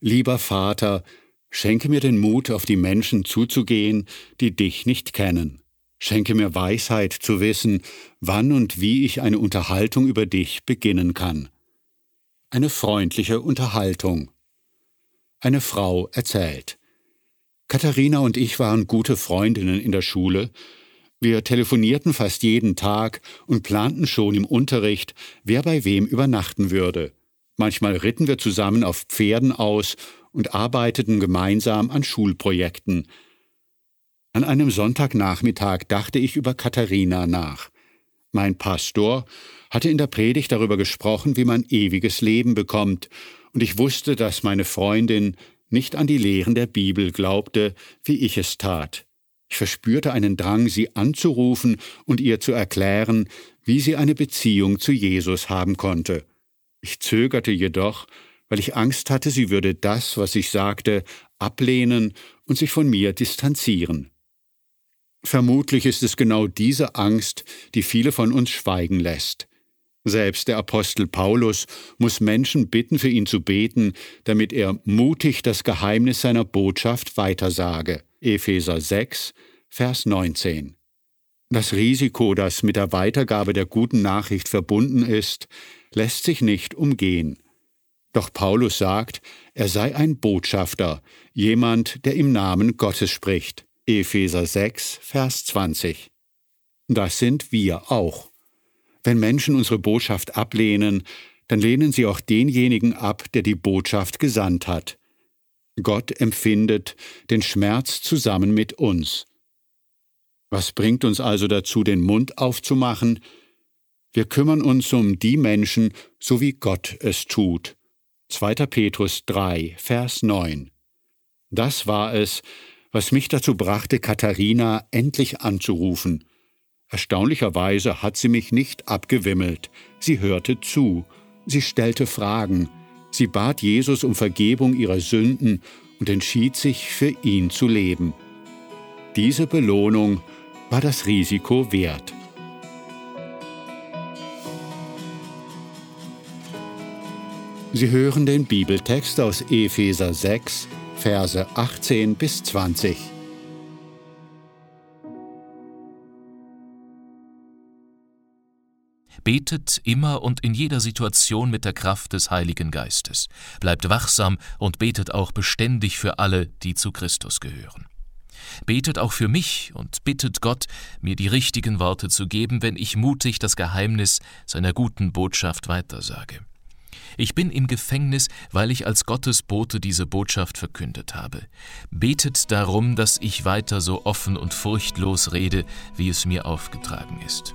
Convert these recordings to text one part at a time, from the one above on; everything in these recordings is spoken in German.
Lieber Vater, schenke mir den Mut, auf die Menschen zuzugehen, die dich nicht kennen. Schenke mir Weisheit zu wissen, wann und wie ich eine Unterhaltung über dich beginnen kann. Eine freundliche Unterhaltung. Eine Frau erzählt. Katharina und ich waren gute Freundinnen in der Schule. Wir telefonierten fast jeden Tag und planten schon im Unterricht, wer bei wem übernachten würde. Manchmal ritten wir zusammen auf Pferden aus und arbeiteten gemeinsam an Schulprojekten. An einem Sonntagnachmittag dachte ich über Katharina nach. Mein Pastor hatte in der Predigt darüber gesprochen, wie man ewiges Leben bekommt, und ich wusste, dass meine Freundin nicht an die Lehren der Bibel glaubte, wie ich es tat. Ich verspürte einen Drang, sie anzurufen und ihr zu erklären, wie sie eine Beziehung zu Jesus haben konnte. Ich zögerte jedoch, weil ich Angst hatte, sie würde das, was ich sagte, ablehnen und sich von mir distanzieren. Vermutlich ist es genau diese Angst, die viele von uns schweigen lässt. Selbst der Apostel Paulus muss Menschen bitten, für ihn zu beten, damit er mutig das Geheimnis seiner Botschaft weitersage. Epheser 6, Vers 19. Das Risiko, das mit der Weitergabe der guten Nachricht verbunden ist, lässt sich nicht umgehen. Doch Paulus sagt, er sei ein Botschafter, jemand, der im Namen Gottes spricht. Epheser 6, Vers 20. Das sind wir auch. Wenn Menschen unsere Botschaft ablehnen, dann lehnen sie auch denjenigen ab, der die Botschaft gesandt hat. Gott empfindet den Schmerz zusammen mit uns. Was bringt uns also dazu, den Mund aufzumachen? Wir kümmern uns um die Menschen, so wie Gott es tut. 2. Petrus 3, Vers 9. Das war es, was mich dazu brachte, Katharina endlich anzurufen. Erstaunlicherweise hat sie mich nicht abgewimmelt. Sie hörte zu, sie stellte Fragen, sie bat Jesus um Vergebung ihrer Sünden und entschied sich, für ihn zu leben. Diese Belohnung war das Risiko wert. Sie hören den Bibeltext aus Epheser 6, Verse 18 bis 20. Betet immer und in jeder Situation mit der Kraft des Heiligen Geistes. Bleibt wachsam und betet auch beständig für alle, die zu Christus gehören. Betet auch für mich und bittet Gott, mir die richtigen Worte zu geben, wenn ich mutig das Geheimnis seiner guten Botschaft weitersage. Ich bin im Gefängnis, weil ich als Gottesbote diese Botschaft verkündet habe. Betet darum, dass ich weiter so offen und furchtlos rede, wie es mir aufgetragen ist.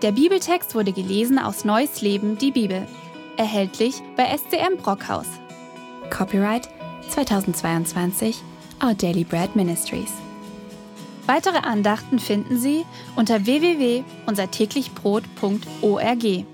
Der Bibeltext wurde gelesen aus Neues Leben, die Bibel. Erhältlich bei SCM Brockhaus. Copyright 2022 Our Daily Bread Ministries. Weitere Andachten finden Sie unter www.unsertäglichbrot.org.